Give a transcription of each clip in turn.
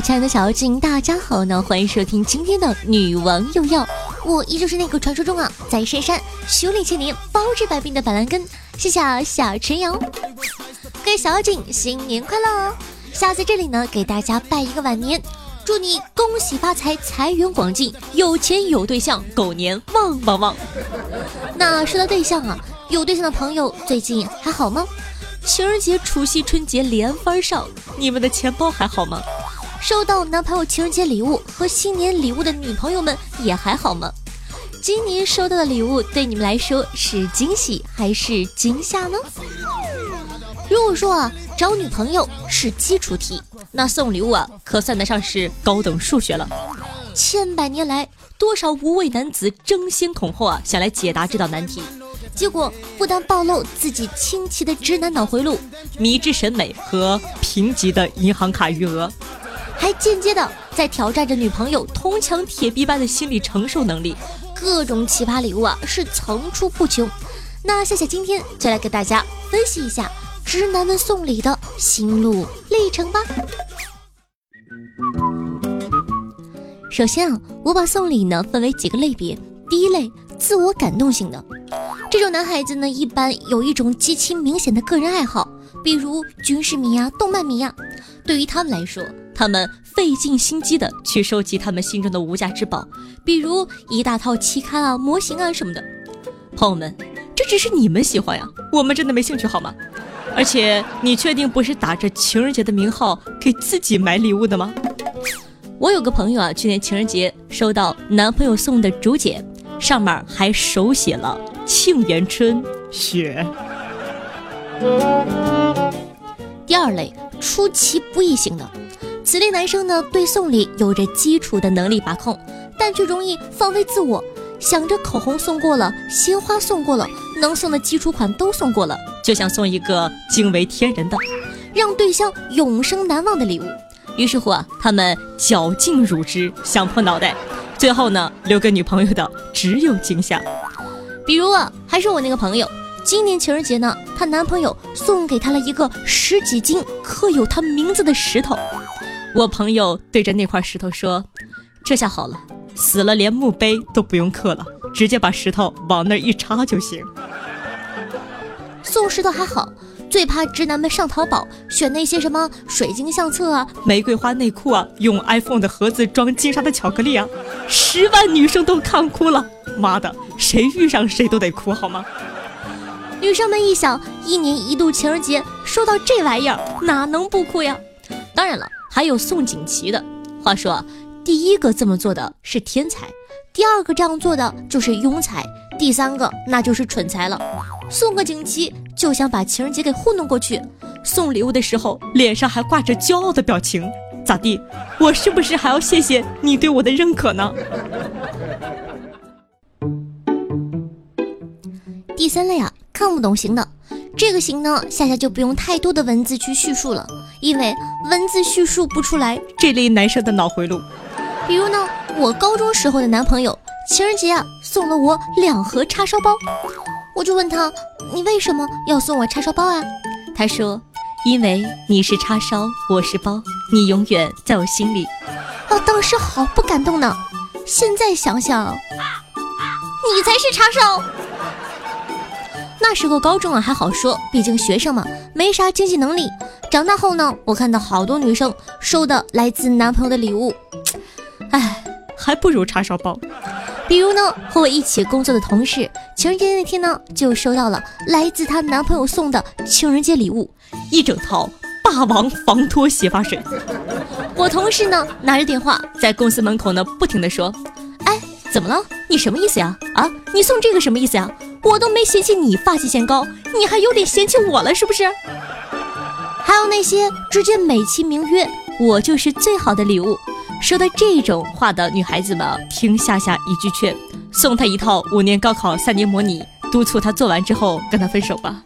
亲爱的小妖精，大家好呢！欢迎收听今天的女王又要，我依旧是那个传说中啊，在深山修炼千年、包治百病的板蓝根，谢谢小陈瑶。各位小妖精，新年快乐！下在这里呢，给大家拜一个晚年，祝你恭喜发财，财源广进，有钱有对象，狗年旺旺旺。那说到对象啊，有对象的朋友最近还好吗？情人节、除夕、春节连番上，你们的钱包还好吗？收到男朋友情人节礼物和新年礼物的女朋友们也还好吗？今年收到的礼物对你们来说是惊喜还是惊吓呢？如果说啊，找女朋友是基础题，那送礼物啊，可算得上是高等数学了。千百年来，多少无畏男子争先恐后啊，想来解答这道难题。结果不但暴露自己清奇的直男脑回路、迷之审美和贫瘠的银行卡余额，还间接的在挑战着女朋友铜墙铁壁般的心理承受能力。各种奇葩礼物啊，是层出不穷。那夏夏今天就来给大家分析一下直男们送礼的心路历程吧。首先啊，我把送礼呢分为几个类别。第一类，自我感动型的。这种男孩子呢，一般有一种极其明显的个人爱好，比如军事迷呀、动漫迷呀。对于他们来说，他们费尽心机的去收集他们心中的无价之宝，比如一大套期刊啊、模型啊什么的。朋友们，这只是你们喜欢呀，我们真的没兴趣好吗？而且，你确定不是打着情人节的名号给自己买礼物的吗？我有个朋友啊，去年情人节收到男朋友送的竹简，上面还手写了。庆元春雪。第二类出其不意型的，此类男生呢，对送礼有着基础的能力把控，但却容易放飞自我，想着口红送过了，鲜花送过了，能送的基础款都送过了，就想送一个惊为天人的，让对象永生难忘的礼物。于是乎啊，他们绞尽乳汁，想破脑袋，最后呢，留给女朋友的只有惊吓。比如啊，还是我那个朋友，今年情人节呢，她男朋友送给她了一个十几斤刻有她名字的石头。我朋友对着那块石头说：“这下好了，死了连墓碑都不用刻了，直接把石头往那儿一插就行。”送石头还好，最怕直男们上淘宝选那些什么水晶相册啊、玫瑰花内裤啊、用 iPhone 的盒子装金沙的巧克力啊，十万女生都看哭了。妈的，谁遇上谁都得哭好吗？女生们一想，一年一度情人节收到这玩意儿，哪能不哭呀？当然了，还有送锦旗的。话说，第一个这么做的是天才，第二个这样做的就是庸才，第三个那就是蠢材了。送个锦旗就想把情人节给糊弄过去，送礼物的时候脸上还挂着骄傲的表情，咋地？我是不是还要谢谢你对我的认可呢？第三类啊，看不懂型的，这个型呢，夏夏就不用太多的文字去叙述了，因为文字叙述不出来这类男生的脑回路。比如呢，我高中时候的男朋友情人节啊送了我两盒叉烧包，我就问他，你为什么要送我叉烧包啊？他说，因为你是叉烧，我是包，你永远在我心里。哦，当时好不感动呢，现在想想，你才是叉烧。那时候高中啊还好说，毕竟学生嘛，没啥经济能力。长大后呢，我看到好多女生收的来自男朋友的礼物，唉，还不如叉烧包。比如呢，和我一起工作的同事，情人节那天呢，就收到了来自她男朋友送的情人节礼物，一整套霸王防脱洗发水。我同事呢，拿着电话在公司门口呢，不停的说：“哎，怎么了？你什么意思呀？啊，你送这个什么意思呀？”我都没嫌弃你发际线高，你还有脸嫌弃我了是不是？还有那些直接美其名曰我就是最好的礼物，说的这种话的女孩子们，听夏夏一句劝，送她一套五年高考三年模拟，督促她做完之后跟她分手吧。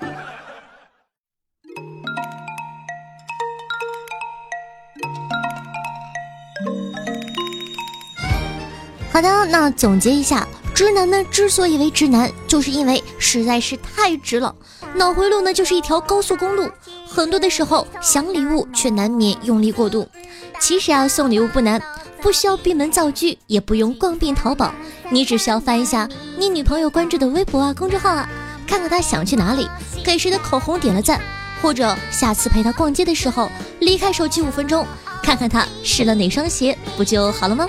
好的，那总结一下。直男呢，之所以为直男，就是因为实在是太直了，脑回路呢就是一条高速公路，很多的时候想礼物却难免用力过度。其实啊，送礼物不难，不需要闭门造句，也不用逛遍淘宝，你只需要翻一下你女朋友关注的微博啊、公众号啊，看看她想去哪里，给谁的口红点了赞，或者下次陪她逛街的时候，离开手机五分钟，看看她试了哪双鞋，不就好了吗？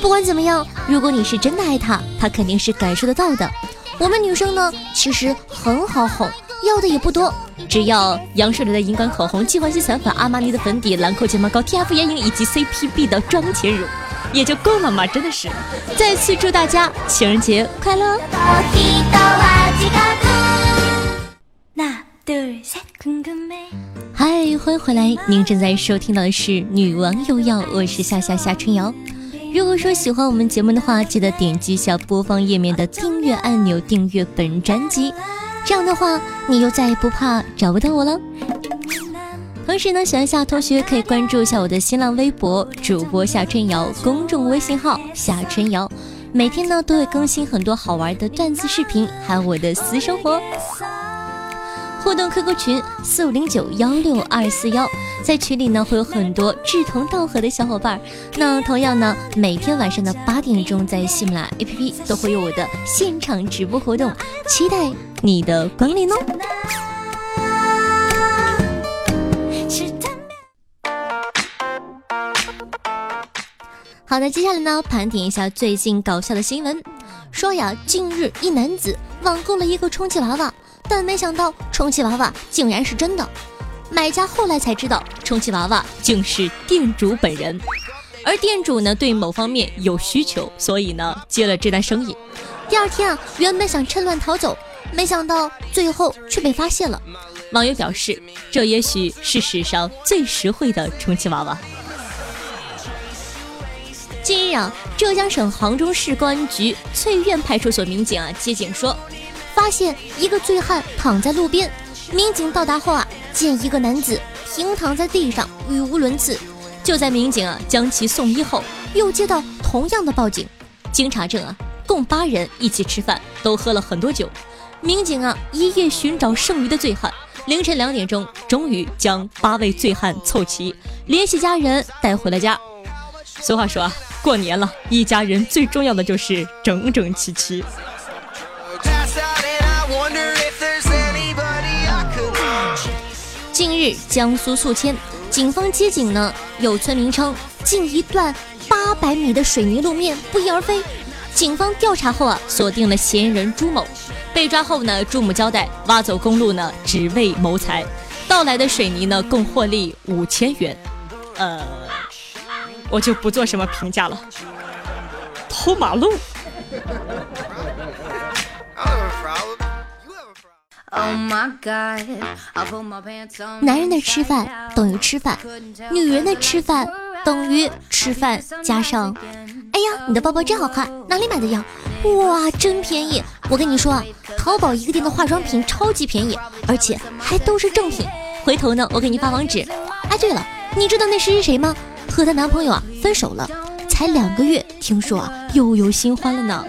不管怎么样，如果你是真的爱她，她肯定是感受得到的。我们女生呢，其实很好哄，要的也不多，只要杨树林的荧光口红、纪梵希散粉、阿玛尼的粉底、兰蔻睫毛膏、T F 眼影以及 C P B 的妆前乳，也就够了嘛！真的是，再次祝大家情人节快乐！嗨，欢迎回来，您正在收听到的是《女王又要》，我是夏夏夏春瑶。如果说喜欢我们节目的话，记得点击一下播放页面的订阅按钮，订阅本专辑。这样的话，你就再也不怕找不到我了。同时呢，喜欢夏同学可以关注一下我的新浪微博主播夏春瑶，公众微信号夏春瑶，每天呢都会更新很多好玩的段子视频，还有我的私生活。互动 QQ 群四五零九幺六二四幺，在群里呢会有很多志同道合的小伙伴。那同样呢，每天晚上的八点钟，在喜马拉雅 APP 都会有我的现场直播活动，期待你的光临哦。好的，接下来呢，盘点一下最近搞笑的新闻。说呀，近日一男子网购了一个充气娃娃。但没想到充气娃娃竟然是真的，买家后来才知道充气娃娃竟是店主本人，而店主呢对某方面有需求，所以呢接了这单生意。第二天啊，原本想趁乱逃走，没想到最后却被发现了。网友表示，这也许是史上最实惠的充气娃娃。近日啊，浙江省杭州市公安局翠苑派出所民警啊接警说。发现一个醉汉躺在路边，民警到达后啊，见一个男子平躺在地上，语无伦次。就在民警啊将其送医后，又接到同样的报警。经查证啊，共八人一起吃饭，都喝了很多酒。民警啊一夜寻找剩余的醉汉，凌晨两点钟，终于将八位醉汉凑齐，联系家人带回了家。俗话说啊，过年了，一家人最重要的就是整整齐齐。日，江苏宿迁，警方接警呢，有村民称近一段八百米的水泥路面不翼而飞。警方调查后啊，锁定了嫌疑人朱某。被抓后呢，朱某交代挖走公路呢，只为谋财。盗来的水泥呢，共获利五千元。呃，我就不做什么评价了。偷马路。男人的吃饭等于吃饭，女人的吃饭等于吃饭加上，哎呀，你的包包真好看，哪里买的呀？哇，真便宜！我跟你说啊，淘宝一个店的化妆品超级便宜，而且还都是正品。回头呢，我给你发网址。哎，对了，你知道那谁是谁吗？和她男朋友啊分手了，才两个月，听说啊又有新欢了呢。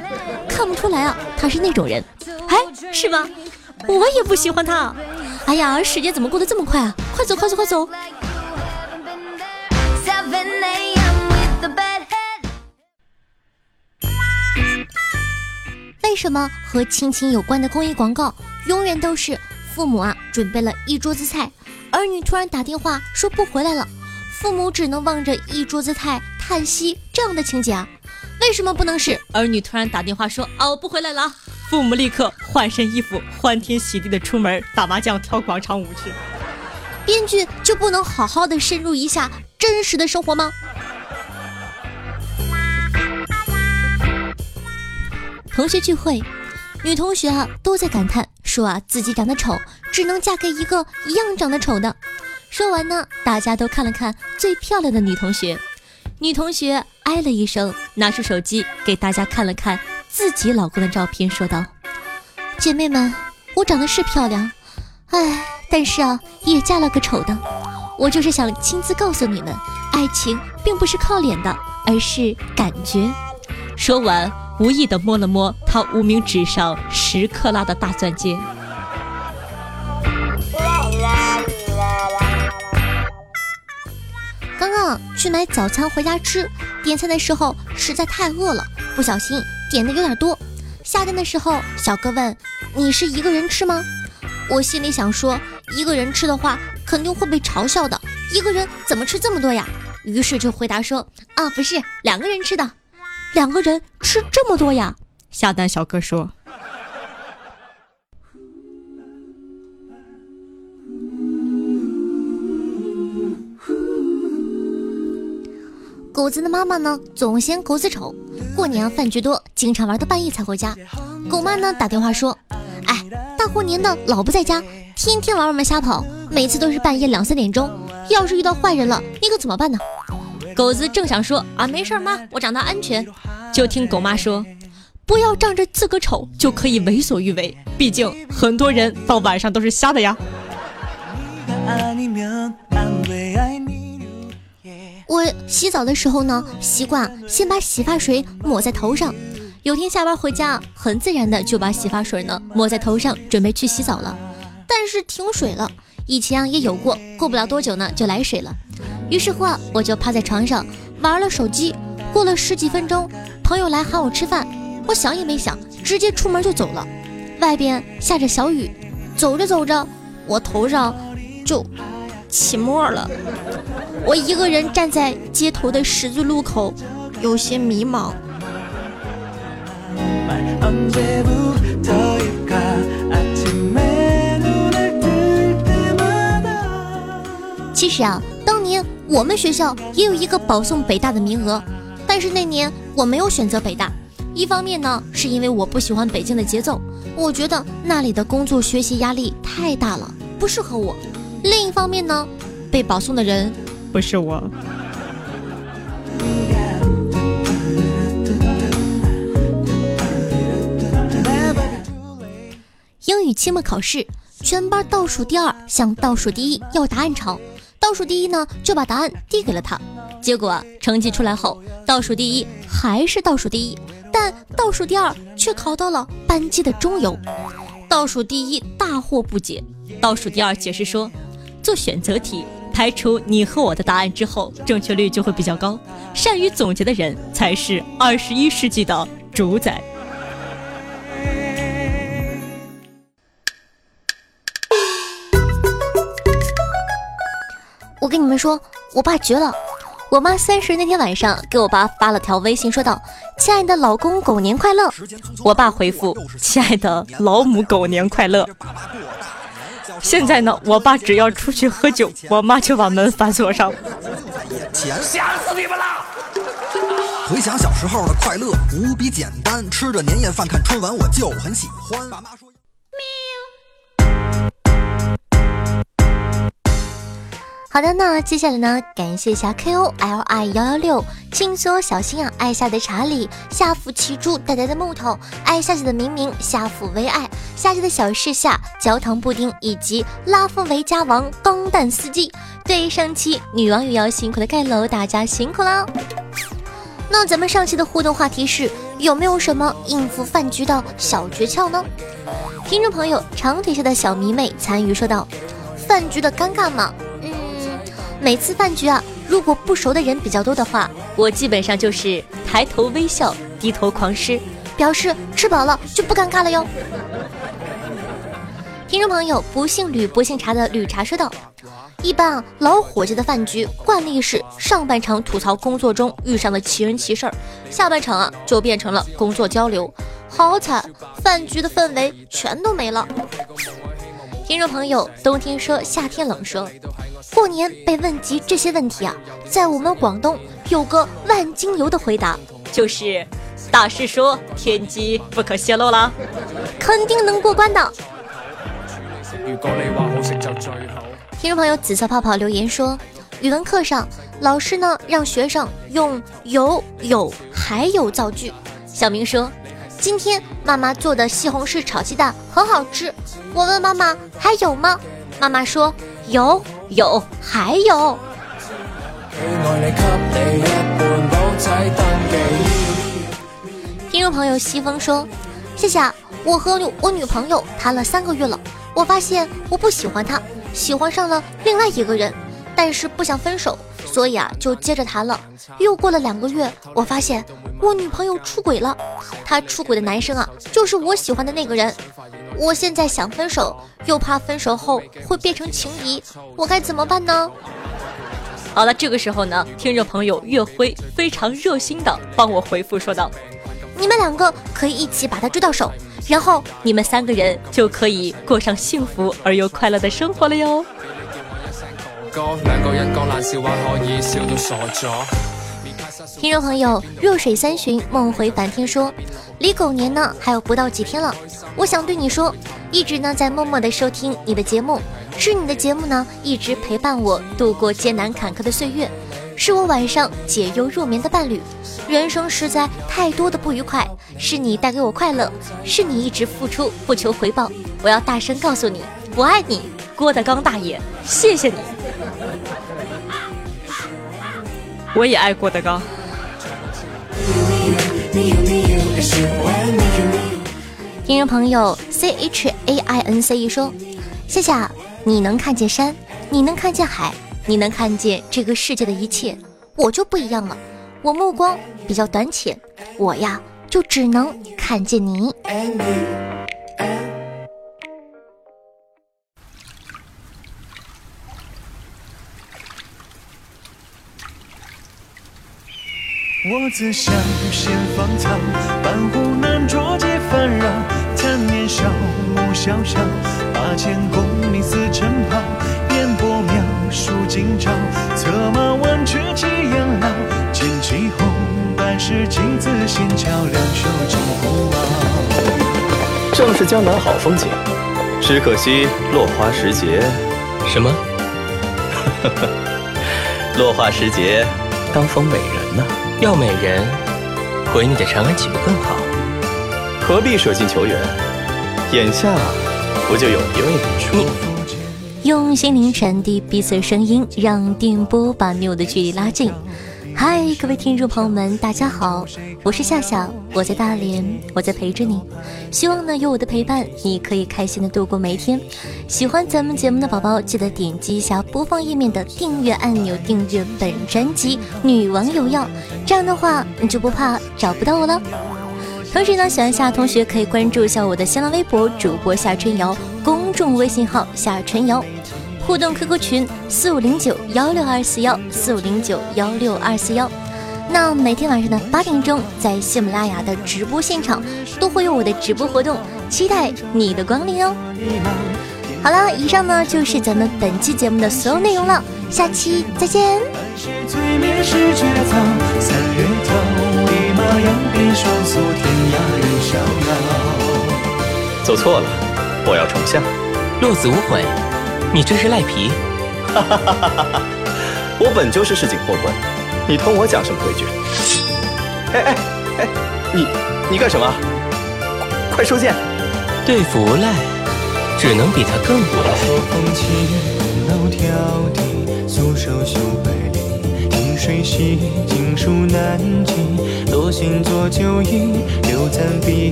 看不出来啊，他是那种人，哎，是吗？我也不喜欢他。哎呀，时间怎么过得这么快啊？快走，快走，快走！为什么和亲情有关的公益广告永远都是父母啊准备了一桌子菜，儿女突然打电话说不回来了，父母只能望着一桌子菜叹息这样的情节啊？为什么不能是儿女突然打电话说啊我不回来了？父母立刻换身衣服，欢天喜地的出门打麻将、跳广场舞去。编剧就不能好好的深入一下真实的生活吗？同学聚会，女同学啊都在感叹说啊自己长得丑，只能嫁给一个一样长得丑的。说完呢，大家都看了看最漂亮的女同学，女同学哎了一声，拿出手机给大家看了看。自己老公的照片，说道：“姐妹们，我长得是漂亮，哎，但是啊，也嫁了个丑的。我就是想亲自告诉你们，爱情并不是靠脸的，而是感觉。”说完，无意的摸了摸他无名指上十克拉的大钻戒。刚刚去买早餐回家吃，点餐的时候实在太饿了，不小心点的有点多。下单的时候，小哥问：“你是一个人吃吗？”我心里想说，一个人吃的话肯定会被嘲笑的，一个人怎么吃这么多呀？于是就回答说：“啊，不是两个人吃的，两个人吃这么多呀？”下单小哥说。狗子的妈妈呢，总嫌狗子丑。过年饭局多，经常玩到半夜才回家。狗妈呢打电话说：“哎，大过年的老不在家，天天玩外面瞎跑，每次都是半夜两三点钟。要是遇到坏人了，你可怎么办呢？”狗子正想说：“啊，没事妈，我长大安全。”就听狗妈说：“不要仗着自个丑就可以为所欲为，毕竟很多人到晚上都是瞎的呀。”我洗澡的时候呢，习惯先把洗发水抹在头上。有天下班回家，很自然的就把洗发水呢抹在头上，准备去洗澡了。但是停水了，以前也有过，过不了多久呢就来水了。于是乎啊，我就趴在床上玩了手机。过了十几分钟，朋友来喊我吃饭，我想也没想，直接出门就走了。外边下着小雨，走着走着，我头上就起沫了。我一个人站在街头的十字路口，有些迷茫。其实啊，当年我们学校也有一个保送北大的名额，但是那年我没有选择北大。一方面呢，是因为我不喜欢北京的节奏，我觉得那里的工作学习压力太大了，不适合我。另一方面呢，被保送的人。不是我。英语期末考试，全班倒数第二向倒数第一要答案抄，倒数第一呢就把答案递给了他。结果成绩出来后，倒数第一还是倒数第一，但倒数第二却考到了班级的中游。倒数第一大惑不解，倒数第二解释说，做选择题。排除你和我的答案之后，正确率就会比较高。善于总结的人才是二十一世纪的主宰。我跟你们说，我爸绝了。我妈三十那天晚上给我爸发了条微信，说道：“亲爱的老公，狗年快乐。”我爸回复：“亲爱的老母，狗年快乐。”现在呢，我爸只要出去喝酒，我妈就把门反锁上。想死你们了！回想小时候的快乐，无比简单，吃着年夜饭看春晚，我就很喜欢。爸妈说。好的，那接下来呢？感谢一下 K O L I 幺幺六，轻松小心啊，爱夏的查理，下福奇猪，呆呆的木头，爱夏姐的明明，下福为爱，夏姐的小事下，焦糖布丁，以及拉夫维加王钢蛋司机。对于上期女王也要辛苦的盖楼，大家辛苦了。那咱们上期的互动话题是有没有什么应付饭局的小诀窍呢？听众朋友长腿下的小迷妹参与说道：饭局的尴尬吗？每次饭局啊，如果不熟的人比较多的话，我基本上就是抬头微笑，低头狂吃，表示吃饱了就不尴尬了哟。听众朋友，不姓吕不姓茶的吕茶说道：“一般啊，老伙计的饭局惯例是上半场吐槽工作中遇上的奇人奇事儿，下半场啊就变成了工作交流，好惨，饭局的氛围全都没了。”听众朋友，冬天说夏天冷说。过年被问及这些问题啊，在我们广东有个万金油的回答，就是大师说天机不可泄露啦，肯定能过关的。听众朋友紫色泡泡留言说，语文课上老师呢让学生用有有还有造句。小明说，今天妈妈做的西红柿炒鸡蛋很好吃。我问妈妈还有吗？妈妈说有。有，还有。听众朋友西风说：“谢谢，我和我女朋友谈了三个月了，我发现我不喜欢她，喜欢上了另外一个人，但是不想分手，所以啊就接着谈了。又过了两个月，我发现我女朋友出轨了，她出轨的男生啊就是我喜欢的那个人。我现在想分手，又怕分手后会变成情敌，我该怎么办呢？好了，这个时候呢，听众朋友月辉非常热心的帮我回复说道：“你们两个可以一起把他追到手。”然后你们三个人就可以过上幸福而又快乐的生活了哟。听众朋友，弱水三巡，梦回梵天说，离狗年呢还有不到几天了，我想对你说，一直呢在默默的收听你的节目，是你的节目呢一直陪伴我度过艰难坎坷的岁月，是我晚上解忧入眠的伴侣。人生实在太多的不愉快，是你带给我快乐，是你一直付出不求回报。我要大声告诉你，我爱你，郭德纲大爷，谢谢你。我也爱郭德纲。听众朋友 C H A I N C E 说：夏夏，你能看见山，你能看见海，你能看见这个世界的一切，我就不一样了。我目光比较短浅，我呀就只能看见你。我自小先芳草，半湖南卓街纷扰，贪年少，暮萧萧，八千功名似尘袍，烟波渺，数今朝，策马万尺几养老。起红，半世镜子仙桥，两手金虎矛。正是江南好风景，只可惜落花时节。什么？落花时节，当逢美人呢？要美人，回你的长安岂不更好？何必舍近求远？眼下不就有一位了？你用心灵传递彼此声音，让电波把你我的距离拉近。嗨，各位听众朋友们，大家好，我是夏夏，我在大连，我在陪着你。希望呢有我的陪伴，你可以开心的度过每一天。喜欢咱们节目的宝宝，记得点击一下播放页面的订阅按钮，订阅本专辑《女王有药》，这样的话你就不怕找不到我了。同时呢，喜欢夏同学可以关注一下我的新浪微博主播夏春瑶，公众微信号夏春瑶。互动 QQ 群四五零九幺六二四幺四五零九幺六二四幺，那每天晚上的八点钟，在喜马拉雅的直播现场都会有我的直播活动，期待你的光临哦。好了，以上呢就是咱们本期节目的所有内容了，下期再见。走错了，我要重下，落子无悔。你这是赖皮！哈哈哈哈哈！我本就是市井货官，你同我讲什么规矩？哎哎哎，你你干什么？快收剑！对付无赖，只能比他更无赖。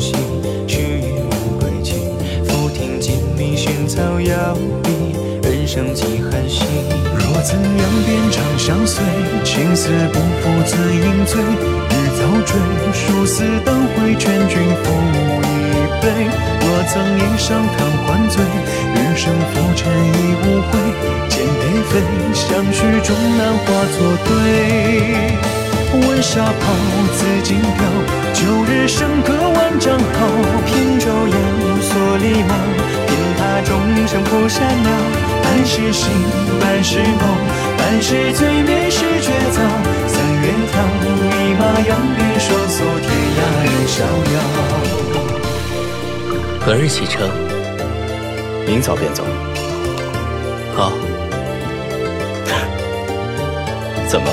寻生几寒心。若怎样变长相随，青丝不负自饮醉。日早追，殊死当回，劝君复一杯。若曾一上贪欢醉，余生浮沉已无悔。剑蝶飞，相许终难化作对。问沙袍，紫金飘，旧日笙歌万丈好。扁舟摇，蓑笠帽。众生不善了，半是醒，半是梦，半是醉眠是绝早。三月桃，一马扬鞭，双宿天涯任逍遥。何日启程？明早便走。好。怎么，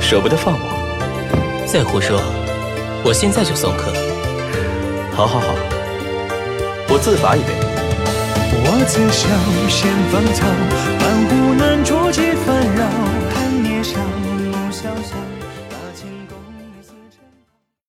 舍不得放我？再胡说！我现在就送客。好好好，我自罚一杯。我自小先芳草，半壶难酌。